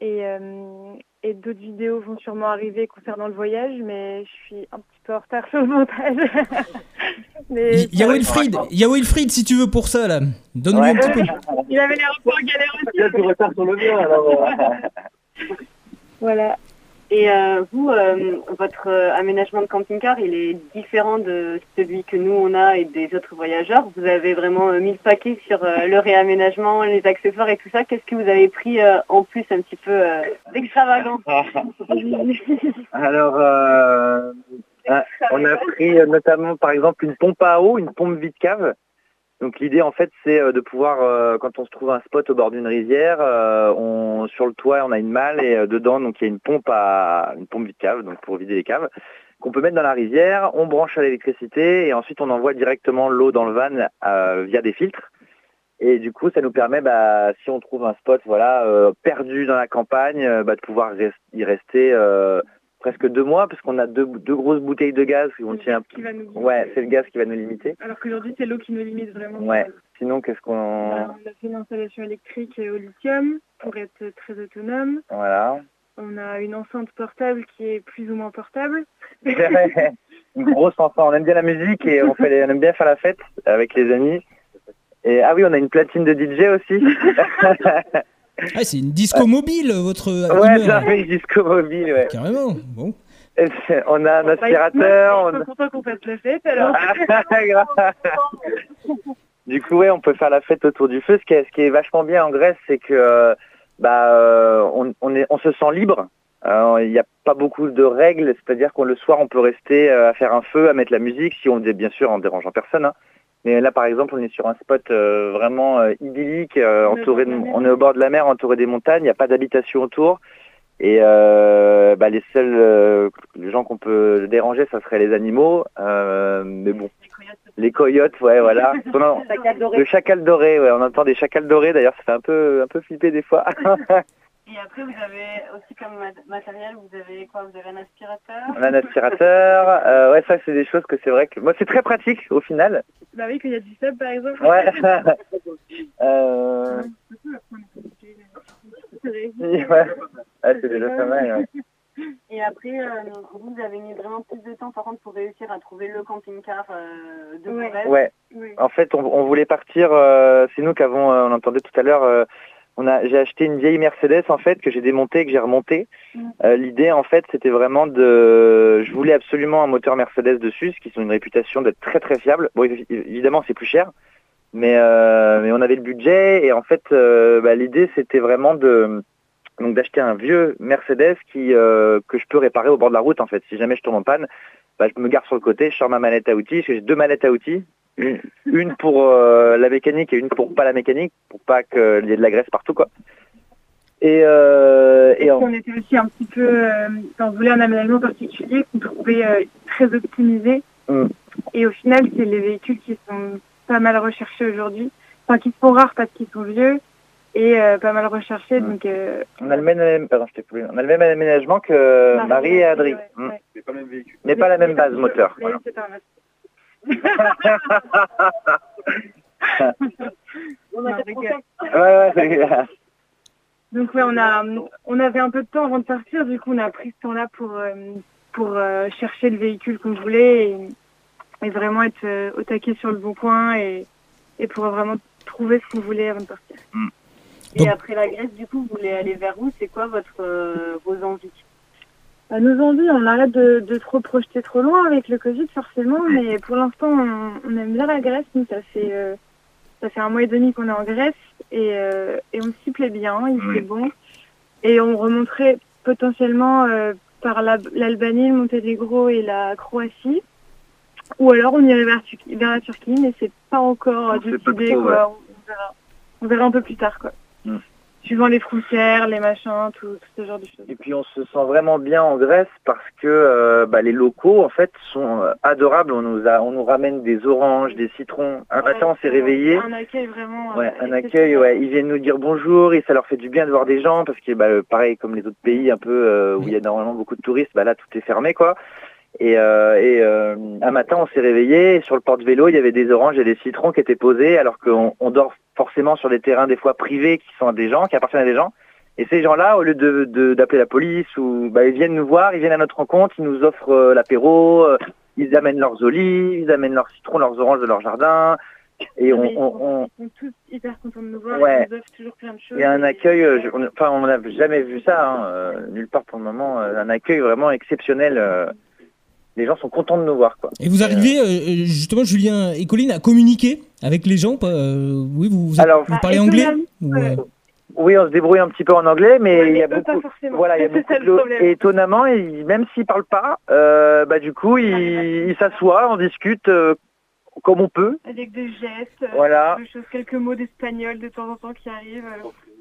[SPEAKER 7] Et, euh, et d'autres vidéos vont sûrement arriver concernant le voyage, mais je suis un petit peu en retard sur le montage. mais
[SPEAKER 3] Il y a Wilfried, il y a Wilfried si tu veux pour ça là. Donne-lui un petit peu.
[SPEAKER 7] il avait l'air un peu en galère aussi.
[SPEAKER 4] Il y a du retard sur le mien, alors. euh,
[SPEAKER 7] Voilà.
[SPEAKER 5] Et euh, vous, euh, votre euh, aménagement de camping-car, il est différent de celui que nous on a et des autres voyageurs. Vous avez vraiment mis le paquet sur le réaménagement, les accessoires et tout ça. Qu'est-ce que vous avez pris en plus un petit peu d'extravagant
[SPEAKER 4] Alors, ah, on a pris notamment, par exemple, une pompe à eau, une pompe vide cave. Donc l'idée, en fait, c'est euh, de pouvoir, euh, quand on se trouve un spot au bord d'une rivière, euh, on, sur le toit, on a une malle et euh, dedans, donc il y a une pompe à une pompe vide cave, donc pour vider les caves, qu'on peut mettre dans la rivière. On branche à l'électricité et ensuite on envoie directement l'eau dans le van euh, via des filtres. Et du coup, ça nous permet, bah, si on trouve un spot, voilà, euh, perdu dans la campagne, bah, de pouvoir y rester presque deux mois, parce qu'on a deux, deux grosses bouteilles de gaz qui on tient.
[SPEAKER 7] Qui va nous.
[SPEAKER 4] Ouais, c'est le gaz qui va nous limiter.
[SPEAKER 7] Alors qu'aujourd'hui, c'est l'eau qui nous limite vraiment.
[SPEAKER 4] Ouais. Sinon, qu'est-ce qu'on,
[SPEAKER 7] on a fait une installation électrique au lithium pour être très autonome.
[SPEAKER 4] voilà.
[SPEAKER 7] On a une enceinte portable qui est plus ou moins portable.
[SPEAKER 8] une grosse enfant. On aime bien la musique et on, fait les- on aime bien faire la fête avec les amis. Et ah oui, on a une platine de DJ aussi.
[SPEAKER 3] Ah, c'est une disco mobile, votre
[SPEAKER 8] ouais, ça fait une disco mobile, ouais.
[SPEAKER 3] Carrément. Bon.
[SPEAKER 8] On a un aspirateur. On-
[SPEAKER 7] sont contents qu'on fasse la fête alors.
[SPEAKER 8] Du coup, ouais, on peut faire la fête autour du feu. Ce qui est, ce qui est vachement bien en Grèce, c'est que euh, bah, euh, on, on, est, on se sent libre. Il n'y a pas beaucoup de règles, c'est-à-dire qu'on le soir, on peut rester euh, à faire un feu, à mettre la musique, si on bien sûr en dérangeant personne. hein. Mais là, par exemple, on est sur un spot euh, vraiment euh, idyllique, euh,
[SPEAKER 7] On est au
[SPEAKER 8] entouré, de,
[SPEAKER 7] bord de la mer.
[SPEAKER 8] on est au bord de la mer, entouré des montagnes. Il n'y a pas d'habitation autour. Et bah, les seuls les gens qu'on peut déranger, ça serait les animaux. Mais bon, les coyotes, ouais, voilà. Le chacal doré, ouais, on entend des chacals dorés. D'ailleurs, ça fait un peu, un peu flipper des fois.
[SPEAKER 5] Et après, vous avez aussi comme mat- matériel, vous avez quoi? Vous avez un aspirateur?
[SPEAKER 8] On a un aspirateur. Euh, ouais, ça, c'est des choses que c'est vrai que moi, c'est très pratique au final.
[SPEAKER 7] Bah oui, qu'il y a du sub par exemple.
[SPEAKER 8] Ouais. euh... ouais. Ouais, c'est déjà pas mal. ouais.
[SPEAKER 5] Et après, euh, vous avez mis vraiment plus de temps par contre pour réussir à trouver le camping-car euh, de
[SPEAKER 7] Ouais.
[SPEAKER 8] Ouais.
[SPEAKER 7] Oui.
[SPEAKER 8] En fait, on, on voulait partir. euh, c'est nous qu'avons, euh, on entendait tout à l'heure. On a, j'ai acheté une vieille Mercedes en fait que j'ai démontée, que j'ai remontée.
[SPEAKER 7] Mm.
[SPEAKER 8] Euh, L'idée en fait, c'était vraiment de, je voulais absolument un moteur Mercedes dessus, ce qui ont une réputation d'être très très fiable. Bon, évi- évidemment, c'est plus cher, mais euh, mais on avait le budget et en fait, euh, bah, l'idée c'était vraiment de donc d'acheter un vieux Mercedes qui que je peux réparer au bord de la route en fait. Si jamais je tombe en panne, bah, je me gare sur le côté, je sors ma manette à outils, parce que j'ai deux manettes à outils, une, une pour euh, la mécanique et une pour pas la mécanique, pour pas qu'il y ait de la graisse partout quoi. Et, euh, et en-
[SPEAKER 7] on était aussi un petit peu, euh, on voulait un aménagement particulier qu'on trouvait euh, très optimisé.
[SPEAKER 8] Mm.
[SPEAKER 7] Et au final, c'est les véhicules qui sont pas mal recherchés aujourd'hui, enfin qui sont rares parce qu'ils sont vieux et euh, pas mal recherchés.
[SPEAKER 8] Mm.
[SPEAKER 7] Donc, euh,
[SPEAKER 8] on a le même, pardon, je t'ai coupé. on a le même aménagement que Marie, et Adri,
[SPEAKER 7] ouais,
[SPEAKER 8] Mm.
[SPEAKER 7] ouais.
[SPEAKER 8] mais pas la même base moteur.
[SPEAKER 7] Mais
[SPEAKER 8] voilà.
[SPEAKER 7] c'est pas mal.
[SPEAKER 5] On a.
[SPEAKER 8] Ouais,
[SPEAKER 7] Donc ouais, on a, on avait un peu de temps avant de partir, du coup on a pris ce temps-là pour euh, pour euh, chercher le véhicule qu'on voulait et, et vraiment être euh, au taquet sur le bon coin et, et pour vraiment trouver ce qu'on voulait avant de partir.
[SPEAKER 5] Et
[SPEAKER 3] Donc-
[SPEAKER 5] après la Grèce, du coup, vous voulez aller vers où? C'est quoi votre euh, vos envies?
[SPEAKER 7] Bah, nos envies, on arrête de, de trop projeter trop loin avec le Covid forcément, mais pour l'instant on, on aime bien la Grèce. Nous, ça fait euh, ça fait un mois et demi qu'on est en Grèce et, euh, et on s'y plaît bien, il fait bon. Et on remonterait potentiellement euh, par la- l'Albanie, le Monténégro et la Croatie. Ou alors on irait vers, vers la Turquie, mais c'est pas encore décidé. On, verra. on verra un peu plus tard. quoi. Suivant les frontières, les machins, tout, tout ce genre de choses.
[SPEAKER 8] Et puis on se sent vraiment bien en Grèce parce que euh, bah, les locaux en fait sont euh, adorables. On nous a, on nous ramène des oranges, des citrons. Un matin on s'est réveillé.
[SPEAKER 7] Un accueil vraiment. euh,
[SPEAKER 8] Ouais, un accueil, ouais. Ils viennent nous dire bonjour et ça leur fait du bien de voir des gens parce que, bah, pareil, comme les autres pays un peu euh, où il y a normalement beaucoup de touristes, bah là tout est fermé, quoi. Et, euh, et euh, un matin, on s'est réveillé sur le porte-vélo, il y avait des oranges et des citrons qui étaient posés alors qu'on on dort forcément sur des terrains des fois privés qui sont à des gens, qui appartiennent à des gens. Et ces gens-là, au lieu de de- d'appeler la police ou bah, ils viennent nous voir, ils viennent à notre rencontre, ils nous offrent euh, l'apéro, ils amènent leurs olives, ils amènent leurs citrons, leurs oranges de leur jardin. Et on,
[SPEAKER 7] ils,
[SPEAKER 8] on,
[SPEAKER 7] sont,
[SPEAKER 8] on-
[SPEAKER 7] ils sont tous hyper contents de nous voir.
[SPEAKER 8] Ouais.
[SPEAKER 7] Ils nous offrent toujours plein de choses.
[SPEAKER 8] il y a un accueil, je- on- enfin on n'a jamais vu ça, hein, nulle part pour le moment, un accueil vraiment exceptionnel. Euh, les gens sont contents de nous voir, quoi.
[SPEAKER 3] Et vous arrivez, euh, justement, Julien et Colline, à communiquer avec les gens pas, euh, Oui, vous, vous,
[SPEAKER 8] Alors-
[SPEAKER 3] vous parlez
[SPEAKER 7] Ah,
[SPEAKER 3] anglais Ou, euh,
[SPEAKER 8] Oui, on se débrouille un petit peu en anglais, mais
[SPEAKER 7] Ouais,
[SPEAKER 8] il y a beaucoup. Voilà, il y a
[SPEAKER 7] C'est
[SPEAKER 8] beaucoup
[SPEAKER 7] ça
[SPEAKER 8] de. Et étonnamment, ils- même s'ils parlent pas, euh, bah du coup, ils ils s'assoient, on discute euh, comme on peut.
[SPEAKER 7] Avec des gestes, euh,
[SPEAKER 8] Voilà.
[SPEAKER 7] des choses, quelques mots d'espagnol de temps en temps qui arrivent.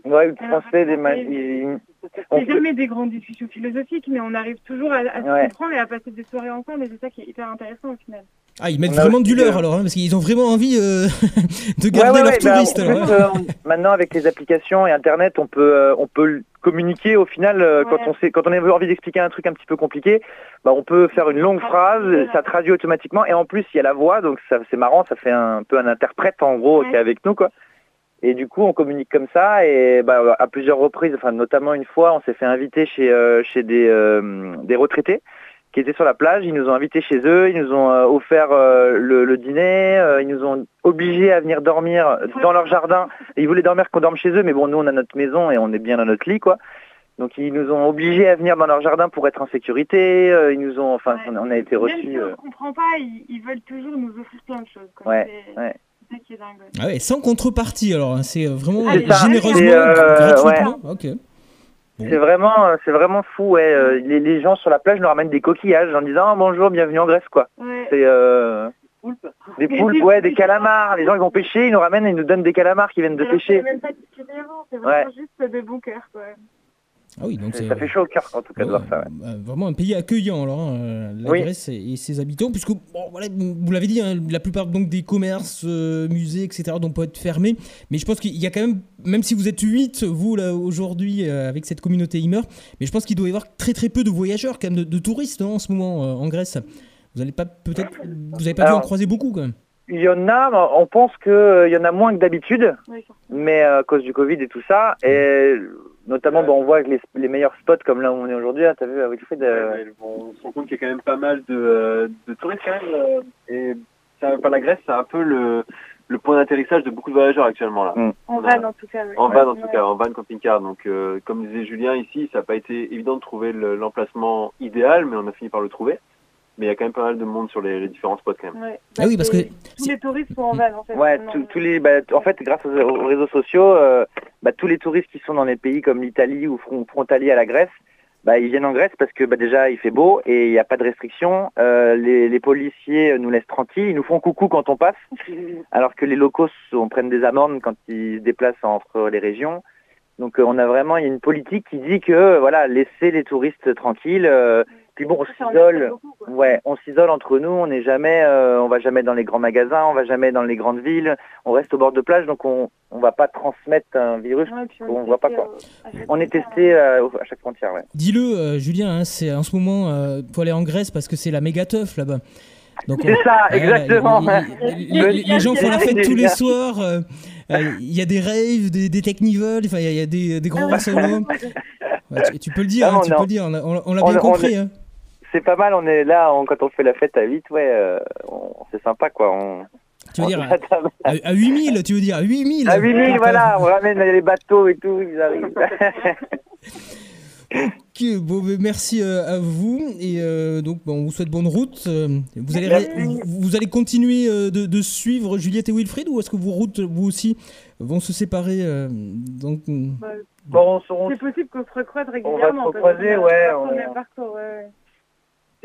[SPEAKER 8] Ouais, le français, des ma- on
[SPEAKER 7] C'est
[SPEAKER 8] fait-
[SPEAKER 7] jamais des grandes discussions philosophiques, mais on arrive toujours à, à se
[SPEAKER 8] Ouais.
[SPEAKER 7] comprendre et à passer des soirées ensemble, et c'est ça qui est hyper intéressant au final.
[SPEAKER 3] Ah, ils mettent
[SPEAKER 8] On
[SPEAKER 3] vraiment du leur
[SPEAKER 8] euh,
[SPEAKER 3] alors, hein, parce qu'ils ont vraiment envie euh, de garder
[SPEAKER 8] ouais,
[SPEAKER 3] leurs
[SPEAKER 8] ouais, bah,
[SPEAKER 3] touristes.
[SPEAKER 8] en
[SPEAKER 3] hein.
[SPEAKER 8] euh, maintenant, avec les applications et Internet, on peut, euh, on peut communiquer. Au final, euh,
[SPEAKER 7] Ouais.
[SPEAKER 8] quand on sait, quand on a envie d'expliquer un truc un petit peu compliqué, bah, on peut faire une longue phrase, ça traduit automatiquement, et en plus, il y a la voix, donc ça, c'est marrant, ça fait un peu un interprète en gros
[SPEAKER 7] Ouais.
[SPEAKER 8] qui est avec nous, quoi. Et du coup, on communique comme ça, et bah, à plusieurs reprises, enfin, notamment une fois, on s'est fait inviter chez, euh, chez des, euh, des retraités qui étaient sur la plage. Ils nous ont invités chez eux, ils nous ont euh, offert le, le dîner, ils nous ont obligés à venir dormir dans leur jardin. Et ils voulaient dormir qu'on dorme chez eux, mais bon, nous on a notre maison et on est bien dans notre lit, quoi. Donc ils nous ont obligés à venir dans leur jardin pour être en sécurité. euh, ils nous ont, enfin, on a- on a été
[SPEAKER 7] Même
[SPEAKER 8] reçus.
[SPEAKER 7] si
[SPEAKER 8] euh,
[SPEAKER 7] on comprend pas, ils, ils veulent toujours nous offrir plein de choses. quoi.
[SPEAKER 8] Ouais,
[SPEAKER 7] C'est
[SPEAKER 8] ouais.
[SPEAKER 7] C'est ça qui est dingue. ouais.
[SPEAKER 3] Ah ouais, sans contrepartie alors, c'est vraiment
[SPEAKER 7] C'est
[SPEAKER 3] généreusement,
[SPEAKER 8] c'est, euh,
[SPEAKER 3] gratuitement. Ok.
[SPEAKER 8] C'est vraiment, c'est vraiment fou. Ouais. euh, Les, les gens sur la plage nous ramènent des coquillages en disant Ah, bonjour, bienvenue en Grèce, quoi.
[SPEAKER 7] Ouais.
[SPEAKER 8] C'est euh, des poulpes,
[SPEAKER 7] des-
[SPEAKER 8] ouais, des calamars. Les gens ils vont pêcher, ils nous ramènent et ils nous donnent des calamars qui viennent de
[SPEAKER 7] C'est
[SPEAKER 8] pêcher.
[SPEAKER 7] même pas discriminant, c'est vraiment
[SPEAKER 8] Ouais.
[SPEAKER 7] juste de bon cœur. Quoi.
[SPEAKER 3] Ah oui, donc
[SPEAKER 8] Ça fait chaud au cœur en tout cas de voir ça. ouais.
[SPEAKER 3] euh, vraiment un pays accueillant alors, hein, euh, la
[SPEAKER 8] Oui.
[SPEAKER 3] Grèce et, et ses habitants, puisque bon, voilà, vous l'avez dit, hein, la plupart donc des commerces, euh, musées, etc. donc peuvent être fermés, mais je pense qu'il y a quand même, même si vous êtes 8 vous là aujourd'hui euh, avec cette communauté Imer, mais je pense qu'il doit y avoir très très peu de voyageurs, quand même, de, de touristes hein, en ce moment euh, en Grèce. Vous n'allez pas peut-être, vous n'avez pas dû en croiser beaucoup quand même.
[SPEAKER 8] Il y en a, mais on pense qu'il y en a moins que d'habitude, mais à cause du Covid et tout ça. Et notamment, bon, on voit que les, les meilleurs spots comme là où on est aujourd'hui, hein, t'as vu, à Wilfried, euh,
[SPEAKER 1] Ouais, mais bon, on se rend compte qu'il y a quand même pas mal de, euh, de touristes quand même. euh, et ça, enfin, la Grèce, c'est un peu le, le point d'atterrissage de beaucoup de voyageurs actuellement là.
[SPEAKER 8] Mm.
[SPEAKER 7] En van en tout cas.
[SPEAKER 1] En van en tout cas, en van camping-car. Donc euh, comme disait Julien ici, ça n'a pas été évident de trouver le- l'emplacement idéal, mais on a fini par le trouver. Mais il y a quand même pas mal de monde sur les, les différents spots quand même.
[SPEAKER 7] Ouais.
[SPEAKER 3] Ah oui, parce que
[SPEAKER 7] c'est- Tous les touristes sont en van en fait.
[SPEAKER 8] Ouais, tous- les, bah, en fait, grâce aux, aux réseaux sociaux, euh, bah, tous les touristes qui sont dans des pays comme l'Italie ou front- frontaliers à la Grèce, bah, ils viennent en Grèce parce que bah, déjà il fait beau et il n'y a pas de restrictions. Euh, les, les policiers nous laissent tranquilles, ils nous font coucou quand on passe, alors que les locaux on prennent des amendes quand ils se déplacent entre les régions. Donc euh, on a vraiment il y a une politique qui dit que voilà laissez les touristes tranquilles. euh, puis bon on
[SPEAKER 7] on
[SPEAKER 8] s'isole. Ouais, on s'isole entre nous, on n'est jamais, euh, on va jamais dans les grands magasins, on va jamais dans les grandes villes, on reste au bord de plage, donc on on va pas transmettre un virus.
[SPEAKER 7] Ouais,
[SPEAKER 8] on
[SPEAKER 7] est
[SPEAKER 8] voit pas
[SPEAKER 7] testé,
[SPEAKER 8] quoi.
[SPEAKER 7] euh, à chaque
[SPEAKER 8] On est
[SPEAKER 7] frontière,
[SPEAKER 8] testé euh, au- à chaque frontière, ouais.
[SPEAKER 3] dis-le, euh, Julien, hein, c'est en ce moment, euh, faut aller en Grèce parce que c'est la méga teuf là-bas. Donc,
[SPEAKER 8] C'est
[SPEAKER 3] on-
[SPEAKER 8] ça,
[SPEAKER 3] Ouais,
[SPEAKER 8] exactement.
[SPEAKER 3] les, les- les- les gens font la fête tous les soirs. euh, euh, Il y a des raves, des, des technivals, enfin, il y a- il y, a des, des grands rassemblements. Ouais, tu, tu peux le dire,
[SPEAKER 8] Ah,
[SPEAKER 3] hein,
[SPEAKER 8] on
[SPEAKER 3] tu
[SPEAKER 8] a-
[SPEAKER 3] peux le dire. On, on l'a- on l'a
[SPEAKER 8] on
[SPEAKER 3] bien
[SPEAKER 8] on
[SPEAKER 3] compris. hein.
[SPEAKER 8] C'est pas mal, on est là, on- quand on fait la fête à 8, ouais, euh, on- c'est sympa quoi. On,
[SPEAKER 3] Tu veux
[SPEAKER 8] on
[SPEAKER 3] dire
[SPEAKER 8] à
[SPEAKER 3] à, à 8000, tu veux dire à 8000.
[SPEAKER 8] à 8000, voilà, on ramène les bateaux et tout, ils arrivent.
[SPEAKER 3] Ok, bon, ben, merci euh, à vous et euh, donc bon, on vous souhaite bonne route. Euh, vous allez
[SPEAKER 8] Merci.
[SPEAKER 3] vous, vous allez continuer euh, de, de suivre Juliette et Wilfried ou est-ce que vos routes vous aussi vont se séparer euh, donc mm,
[SPEAKER 8] bon, on on-
[SPEAKER 7] C'est possible qu'on se recroise
[SPEAKER 8] On
[SPEAKER 7] régulièrement.
[SPEAKER 8] va se recroiser, ouais, on-
[SPEAKER 7] parcours, ouais.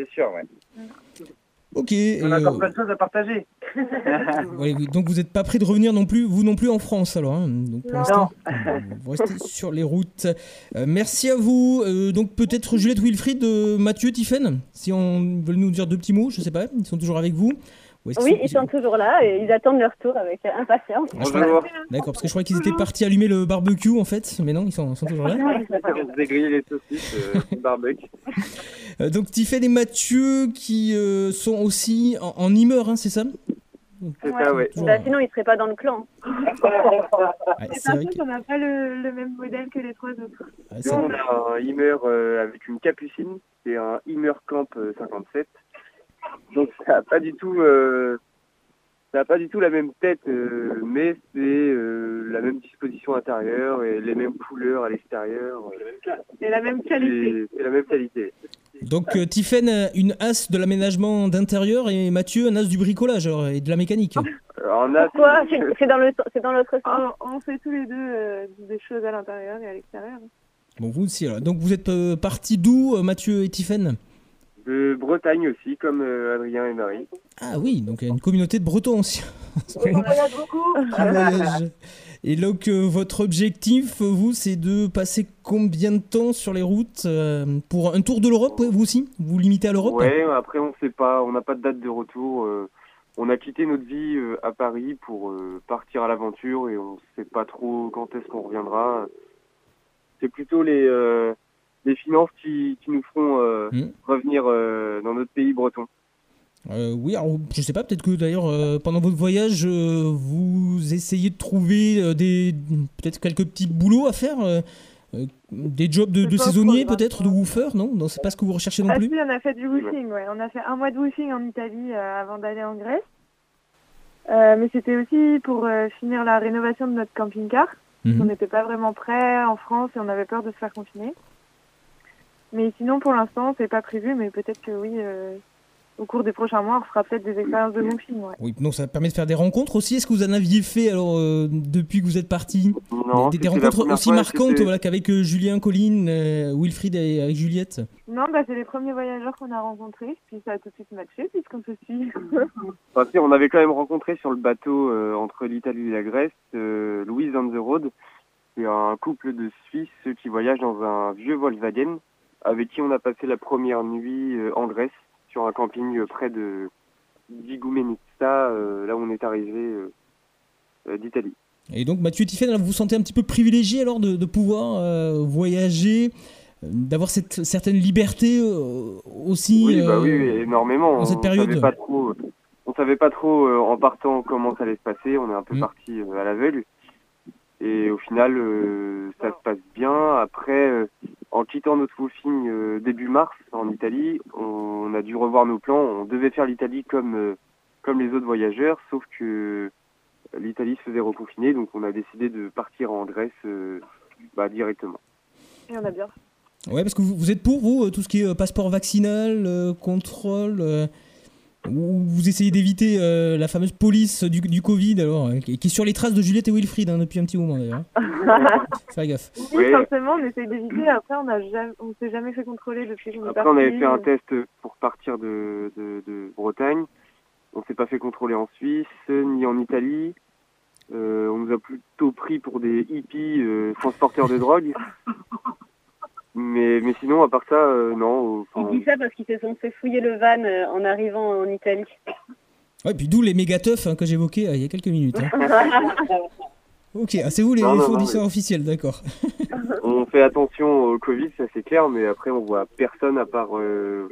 [SPEAKER 8] C'est sûr, ouais.
[SPEAKER 3] Ok.
[SPEAKER 8] On a
[SPEAKER 3] euh,
[SPEAKER 8] encore plein de choses à partager.
[SPEAKER 3] ouais, donc vous n'êtes pas prêt de revenir non plus, vous non plus en France alors. hein. donc pour
[SPEAKER 7] Non.
[SPEAKER 3] l'instant, euh, vous restez sur les routes. Euh, merci à vous. Euh, donc peut-être Juliette Wilfried, euh, Mathieu, Tiffen, si on veut nous dire deux petits mots, je sais pas, ils sont toujours avec vous. Ou
[SPEAKER 5] Oui, ils sont toujours là et ils attendent leur tour avec euh, impatience.
[SPEAKER 3] Crois- D'accord, parce que je crois qu'ils étaient partis allumer le barbecue en fait, mais non, ils sont, ils sont toujours là.
[SPEAKER 1] Grillé les saucisses, euh, barbecue.
[SPEAKER 3] Euh, donc Tiffen et Mathieu qui euh, sont aussi en, en Imer, hein, c'est ça?
[SPEAKER 1] C'est ça, ouais.
[SPEAKER 3] Toujours,
[SPEAKER 5] Bah,
[SPEAKER 3] euh,
[SPEAKER 5] sinon, ils seraient pas dans le clan.
[SPEAKER 3] ouais,
[SPEAKER 7] Et
[SPEAKER 3] c'est
[SPEAKER 7] par contre,
[SPEAKER 3] que-
[SPEAKER 7] on n'a pas le, le même modèle que les trois autres.
[SPEAKER 3] ouais,
[SPEAKER 1] Nous, on a un Imer euh, avec une capucine, c'est un Imer Camp euh, 57. Ça n'a pas du tout, euh, ça n'a pas du tout la même tête, euh, mais c'est euh, la même disposition intérieure et les mêmes couleurs à l'extérieur.
[SPEAKER 7] Et la même qualité.
[SPEAKER 1] C'est c'est la même qualité.
[SPEAKER 3] Donc euh, Tiffen, euh, une as de l'aménagement d'intérieur et Mathieu, un as du bricolage alors, et de la mécanique.
[SPEAKER 1] Alors, on a
[SPEAKER 5] Pourquoi? C'est dans le c'est dans l'autre sens.
[SPEAKER 7] On, on fait tous les deux euh, des choses à l'intérieur et à l'extérieur.
[SPEAKER 3] Bon, vous aussi alors. Donc vous êtes euh, partis d'où, Mathieu et Tiffen
[SPEAKER 1] de Bretagne aussi, comme euh, Adrien et Marie.
[SPEAKER 3] Ah oui, donc il y a une communauté de Bretons aussi.
[SPEAKER 5] On voyage beaucoup.
[SPEAKER 3] voyagent. Et donc euh, votre objectif, vous, c'est de passer combien de temps sur les routes euh, pour un tour de l'Europe, ouais, vous aussi? Vous vous limitez à l'Europe?
[SPEAKER 1] Ouais, après on sait pas, on n'a pas de date de retour. euh, on a quitté notre vie euh, à Paris pour euh, partir à l'aventure et on sait pas trop quand est-ce qu'on reviendra. C'est plutôt les les finances qui, qui nous feront euh,
[SPEAKER 3] Mm.
[SPEAKER 1] revenir euh, dans notre pays breton.
[SPEAKER 3] Euh, oui, alors je sais pas, peut-être que d'ailleurs euh, pendant votre voyage, euh, vous essayez de trouver euh, des peut-être quelques petits boulots à faire. euh, Euh, des jobs de, de
[SPEAKER 7] trop,
[SPEAKER 3] peut-être, de woofer, non? Non, c'est pas ce que vous recherchez non
[SPEAKER 7] Ah
[SPEAKER 3] plus
[SPEAKER 7] si, on a fait du woofing, ouais. On a fait un mois de woofing en Italie euh, avant d'aller en Grèce. Euh, mais c'était aussi pour euh, finir la rénovation de notre camping-car.
[SPEAKER 3] Mhm.
[SPEAKER 7] On n'était pas vraiment prêts en France et on avait peur de se faire confiner. Mais sinon, pour l'instant, c'est pas prévu, mais peut-être que oui, euh, au cours des prochains mois, on fera peut-être des expériences de woofing, ouais.
[SPEAKER 3] Oui, donc ça permet de faire des rencontres aussi. Est-ce que vous en aviez fait alors euh, depuis que vous êtes parti?
[SPEAKER 1] Non,
[SPEAKER 3] Des, des rencontres aussi
[SPEAKER 1] fois,
[SPEAKER 3] marquantes voilà, qu'avec euh, Julien, Colline, euh, Wilfried et avec Juliette?
[SPEAKER 7] Non, bah, c'est les premiers voyageurs qu'on a rencontrés, puis ça a tout de suite matché, puisqu'on se suit.
[SPEAKER 1] Enfin, si, on avait quand même rencontré sur le bateau euh, entre l'Italie et la Grèce euh, Louise on the Road. C'est un couple de Suisses qui voyagent dans un vieux Volkswagen avec qui on a passé la première nuit euh, en Grèce sur un camping euh, près de d'Igoumenitsa, euh, là où on est arrivé d'Italie.
[SPEAKER 3] Et donc Mathieu Tiffen, vous vous sentez un petit peu privilégié alors de, de pouvoir voyager, d'avoir cette certaine liberté aussi
[SPEAKER 1] Oui, bah oui, énormément.
[SPEAKER 3] dans cette
[SPEAKER 1] on
[SPEAKER 3] période.
[SPEAKER 1] savait pas trop, on savait pas trop en partant comment ça allait se passer. On est un peu
[SPEAKER 3] Mm.
[SPEAKER 1] parti à l'aveugle. Et au final, euh, ça se passe bien. Après, euh, en quittant notre woofing euh, début mars en Italie, on a dû revoir nos plans. On devait faire l'Italie comme euh, comme les autres voyageurs, sauf que l'Italie se faisait reconfiner, donc on a décidé de partir en Grèce euh, bah, directement.
[SPEAKER 7] Et on a bien.
[SPEAKER 3] Ouais, parce que vous, vous êtes pour vous tout ce qui est passeport vaccinal, euh, contrôle, ou vous essayez d'éviter euh, la fameuse police du, du Covid alors, euh, qui qui est sur les traces de Juliette et Wilfried hein, depuis un petit moment d'ailleurs. Fais gaffe.
[SPEAKER 7] Oui, forcément, on essaye d'éviter. Après, on on s'est jamais fait contrôler depuis qu'on est
[SPEAKER 1] Après,
[SPEAKER 7] parti.
[SPEAKER 1] on avait fait un test pour partir de, de, de Bretagne. On s'est pas fait contrôler en Suisse ni en Italie. Euh, on nous a plutôt pris pour des hippies euh, transporteurs de drogue. Mais, mais sinon, à part ça, euh, non.
[SPEAKER 5] Il
[SPEAKER 1] enfin,
[SPEAKER 5] dit ça parce qu'ils se sont fait fouiller le van euh, en arrivant en Italie.
[SPEAKER 3] Ouais, puis d'où les méga teufs hein, que j'évoquais euh, il y a quelques minutes. hein. Ok, ah, c'est vous les
[SPEAKER 1] Non, non, non,
[SPEAKER 3] fournisseurs
[SPEAKER 1] mais-
[SPEAKER 3] officiels, d'accord.
[SPEAKER 1] on fait attention au Covid, ça c'est clair, mais après, on voit personne à part euh,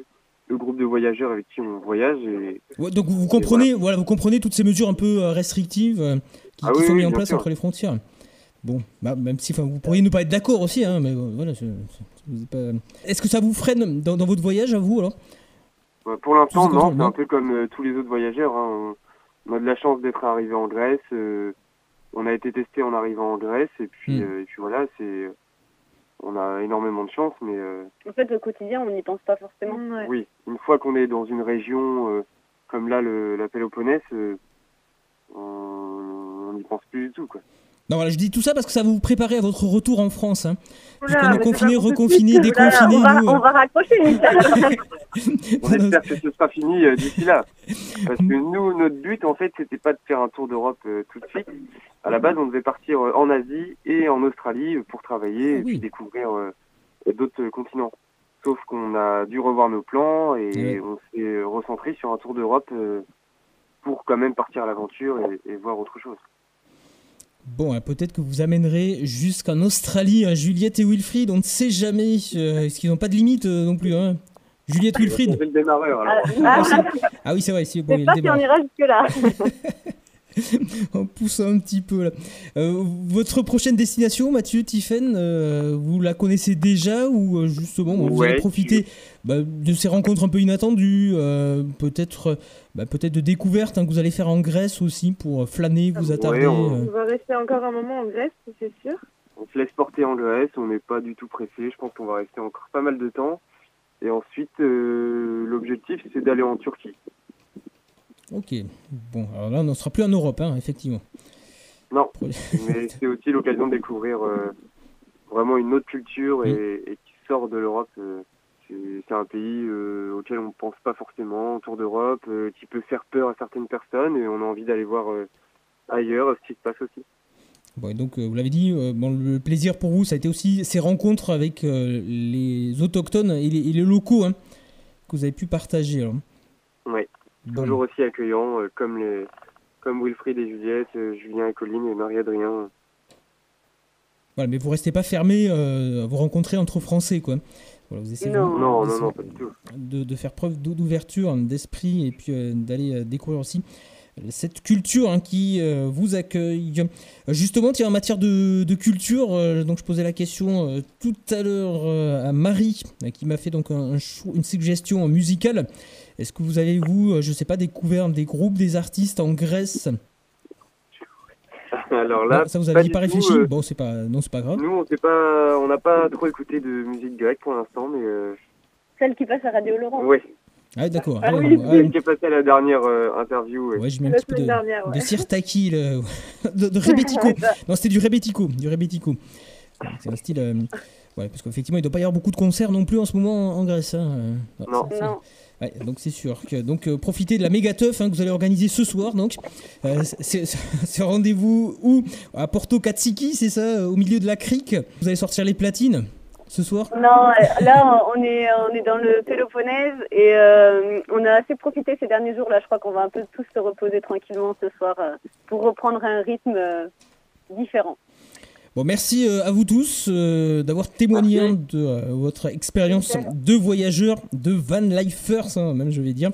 [SPEAKER 1] le groupe de voyageurs avec qui on voyage. Et...
[SPEAKER 3] Ouais, donc vous, vous comprenez, voilà. vous comprenez toutes ces mesures un peu euh, restrictives euh, qui,
[SPEAKER 1] Ah
[SPEAKER 3] qui
[SPEAKER 1] oui,
[SPEAKER 3] sont
[SPEAKER 1] oui,
[SPEAKER 3] mises en place
[SPEAKER 1] sûr.
[SPEAKER 3] entre les frontières. Bon, bah, même si vous pourriez ne pas être d'accord aussi, hein, mais euh, voilà. pas- Est-ce que ça vous freine dans, dans votre voyage à vous alors?
[SPEAKER 1] Ouais, Pour l'instant, non, c'est un peu comme euh, tous les autres voyageurs. hein. On, on a de la chance d'être arrivé en Grèce. euh, on a été testé en arrivant en Grèce. Et puis,
[SPEAKER 3] Hmm.
[SPEAKER 1] euh, et puis voilà, c'est, on a énormément de chance. Mais euh,
[SPEAKER 5] En fait, au quotidien, on n'y pense pas forcément.
[SPEAKER 7] Ouais.
[SPEAKER 1] oui, une fois qu'on est dans une région euh, comme là, le, la Péloponnèse, euh, on n'y pense plus du tout. Quoi.
[SPEAKER 3] Non, voilà, je dis tout ça parce que ça va vous préparer à votre retour en France. Hein.
[SPEAKER 7] Oula,
[SPEAKER 3] est confiné, reconfiné, déconfiné.
[SPEAKER 5] on, va,
[SPEAKER 3] nous,
[SPEAKER 5] on
[SPEAKER 3] euh.
[SPEAKER 5] va raccrocher.
[SPEAKER 1] On espère que ce sera fini euh, d'ici là. Parce que nous, notre but, en fait, c'était pas de faire un tour d'Europe euh, tout de suite. À la base, on devait partir euh, en Asie et en Australie pour travailler
[SPEAKER 3] Ah
[SPEAKER 1] et découvrir euh, d'autres continents. Sauf qu'on a dû revoir nos plans et
[SPEAKER 3] Ouais.
[SPEAKER 1] on s'est recentré sur un tour d'Europe euh, pour quand même partir à l'aventure et, et voir autre chose.
[SPEAKER 3] Bon, hein, peut-être que vous amènerez jusqu'en Australie hein, Juliette et Wilfried. On ne sait jamais. euh, Est-ce qu'ils n'ont pas de limite euh, non plus hein Juliette, Wilfried
[SPEAKER 1] le démarreur. alors.
[SPEAKER 5] Ah,
[SPEAKER 3] Ah oui, c'est vrai. Si, bon,
[SPEAKER 5] pas
[SPEAKER 3] le
[SPEAKER 5] si on ira jusque-là.
[SPEAKER 3] On pousse un petit peu là. Euh, votre prochaine destination, Mathieu Tiffen, euh, vous la connaissez déjà ou euh, justement bon, vous
[SPEAKER 1] Ouais,
[SPEAKER 3] allez profiter bah, de ces rencontres un peu inattendues, euh, peut-être bah, peut-être de découvertes hein, que vous allez faire en Grèce aussi pour flâner, vous
[SPEAKER 1] Ouais,
[SPEAKER 3] attarder.
[SPEAKER 1] on-
[SPEAKER 3] euh.
[SPEAKER 7] On va rester encore un moment en Grèce, c'est sûr.
[SPEAKER 1] On se laisse porter en Grèce, on n'est pas du tout pressé. Je pense qu'on va rester encore pas mal de temps. Et ensuite, euh, l'objectif, c'est d'aller en Turquie.
[SPEAKER 3] Ok, bon, alors là on n'en sera plus en Europe, hein, effectivement.
[SPEAKER 1] Non, mais c'est aussi l'occasion de découvrir euh, vraiment une autre culture et, et qui sort de l'Europe. euh, c'est un pays euh, auquel on pense pas forcément, autour d'Europe, qui peut faire peur à certaines personnes et on a envie d'aller voir ailleurs ce qui se passe aussi.
[SPEAKER 3] Bon, et donc, vous l'avez dit, bon, le plaisir pour vous, ça a été aussi ces rencontres avec les autochtones et les, et les locaux hein, que vous avez pu partager.
[SPEAKER 1] Oui,
[SPEAKER 3] Bon.
[SPEAKER 1] toujours aussi accueillant, euh, comme les comme Wilfried et Juliette, euh, Julien et Colline et Marie-Adrien.
[SPEAKER 3] Voilà, mais vous restez pas fermé euh, à vous rencontrer entre Français, quoi. Voilà, vous essayez
[SPEAKER 5] Non.
[SPEAKER 3] vraiment
[SPEAKER 1] Non, pas du tout.
[SPEAKER 3] de, de faire preuve d'ou- d'ouverture, d'esprit et puis euh, d'aller découvrir aussi cette culture hein, qui euh, vous accueille. Justement, tiens, en matière de, de culture, donc je posais la question tout à l'heure à Marie, qui m'a fait donc un, un chou- une suggestion musicale. Est-ce que vous avez, vous, euh, je sais pas, découvert des groupes, des artistes en Grèce?
[SPEAKER 1] Alors là,
[SPEAKER 3] Non, Ça vous
[SPEAKER 1] pas
[SPEAKER 3] aviez pas
[SPEAKER 1] tout,
[SPEAKER 3] réfléchi?
[SPEAKER 1] euh,
[SPEAKER 3] Bon, c'est pas, non, c'est pas grave.
[SPEAKER 1] nous, on sait pas, on n'a pas trop écouté de musique grecque pour l'instant, mais euh,
[SPEAKER 5] Celle qui passe à Radio Laurent.
[SPEAKER 1] oui.
[SPEAKER 3] Ah, d'accord.
[SPEAKER 5] Ah
[SPEAKER 3] Ah,
[SPEAKER 5] oui,
[SPEAKER 3] ouais,
[SPEAKER 1] Celle qui est passée à la dernière euh, interview. ouais.
[SPEAKER 3] ouais, j'ai mis un petit peu de,
[SPEAKER 5] dernière, ouais.
[SPEAKER 3] de Sirtaki, le- de, de Rebetiko. Non, c'était du Rebetiko. Du Rebetiko. C'est un style. euh, ouais, parce qu'effectivement, il ne doit pas y avoir beaucoup de concerts non plus en ce moment en, en Grèce. hein,
[SPEAKER 1] Non.
[SPEAKER 3] ça- ça-
[SPEAKER 5] Non.
[SPEAKER 3] Donc c'est sûr que donc euh, profitez de la méga teuf hein, que vous allez organiser ce soir donc Euh, rendez-vous où à Porto Katsiki c'est ça au milieu de la crique vous allez sortir les platines ce soir?
[SPEAKER 5] Non, euh, là, on est, on est dans le Péloponnèse et euh, on a assez profité ces derniers jours. Là, je crois qu'on va un peu tous se reposer tranquillement ce soir euh, pour reprendre un rythme euh, différent.
[SPEAKER 3] Bon, merci euh, à vous tous euh, d'avoir témoigné hein, de euh, votre expérience de voyageurs, de van lifers, hein, même je vais dire.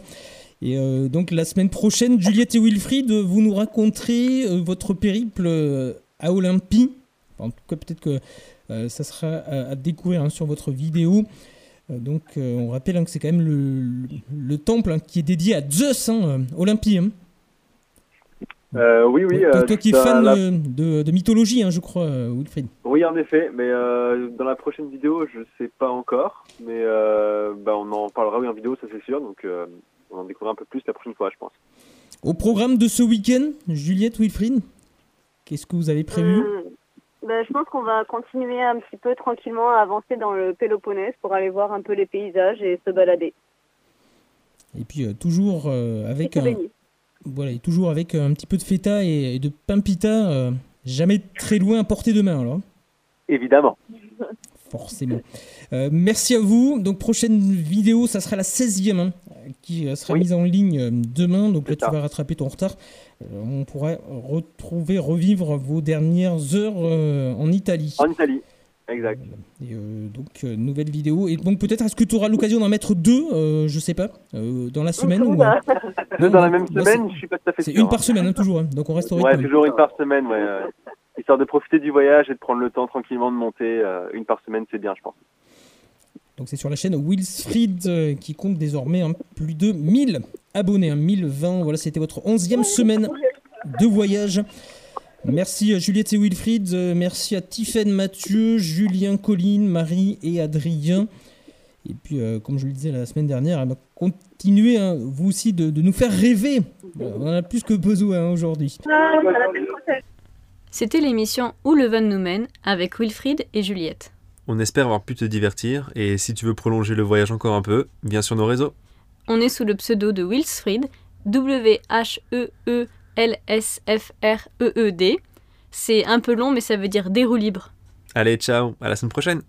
[SPEAKER 3] Et euh, donc la semaine prochaine, Juliette et Wilfried, vous nous raconterez euh, votre périple euh, à Olympie. En tout cas, peut-être que ça sera à, à découvrir hein, sur votre vidéo. Donc on rappelle hein, que c'est quand même le, le- le temple hein, qui est dédié à Zeus, Olympie.
[SPEAKER 9] Euh, oui, oui.
[SPEAKER 3] toi,
[SPEAKER 9] euh,
[SPEAKER 3] toi qui es fan
[SPEAKER 9] la-
[SPEAKER 3] euh, de, de mythologie, hein, je crois, euh, Wilfried.
[SPEAKER 9] Oui, en effet, mais euh, dans la prochaine vidéo, je sais pas encore, mais euh, bah, on en parlera oui en vidéo, ça c'est sûr, donc euh, on en découvrira un peu plus la prochaine fois, je pense.
[SPEAKER 3] Au programme de ce week-end, Juliette Wilfried, qu'est-ce que vous avez prévu
[SPEAKER 5] ben, je pense qu'on va continuer un petit peu tranquillement à avancer dans le Péloponnèse pour aller voir un peu les paysages et se balader.
[SPEAKER 3] Et puis euh, toujours euh, avec un. Voilà, et toujours avec un petit peu de feta et, et de pimpita, euh, jamais très loin à portée de main alors.
[SPEAKER 9] Évidemment.
[SPEAKER 3] Forcément. Euh, merci à vous. Donc prochaine vidéo, ça sera la 16e hein, qui euh, sera
[SPEAKER 9] Oui.
[SPEAKER 3] mise en ligne euh, demain. Donc là
[SPEAKER 9] ça.
[SPEAKER 3] tu vas rattraper ton retard. Euh, on pourra retrouver, revivre vos dernières heures euh, en Italie.
[SPEAKER 9] En Italie, exact.
[SPEAKER 3] Et euh, donc, euh, nouvelle vidéo. Et donc, peut-être, est-ce que tu auras l'occasion d'en mettre deux, euh, je sais pas, euh, dans la semaine ou...
[SPEAKER 9] Deux dans la même
[SPEAKER 3] bah,
[SPEAKER 9] semaine, je suis pas tout à fait
[SPEAKER 3] C'est une par
[SPEAKER 9] hein.
[SPEAKER 3] semaine, hein, toujours. hein. Donc, on reste au rythme.
[SPEAKER 9] Ouais, toujours une par semaine, ouais. histoire de profiter du voyage et de prendre le temps tranquillement de monter. une par semaine, c'est bien, je pense.
[SPEAKER 3] Donc, c'est sur la chaîne Willsfried euh, qui compte désormais plus de 1000 abonnés, hein, 1020. Voilà, c'était votre 11e semaine de voyage. Merci à Juliette et Wilfried. euh, merci à Tiffaine Mathieu, Julien, Colline, Marie et Adrien. Et puis, euh, comme je le disais la semaine dernière, eh ben, continuez, hein, vous aussi, de, de nous faire rêver. Euh, on en a plus que besoin hein, aujourd'hui.
[SPEAKER 5] Ah.
[SPEAKER 2] C'était l'émission Où le van nous mène avec Wilfried et Juliette.
[SPEAKER 10] On espère avoir pu te divertir et si tu veux prolonger le voyage encore un peu, viens sur nos réseaux.
[SPEAKER 2] On est sous le pseudo de Wilsfried, W-H-E-E-L-S-F-R-E-E-D. C'est un peu long, mais ça veut dire des roues libres.
[SPEAKER 10] Allez, ciao, à la semaine prochaine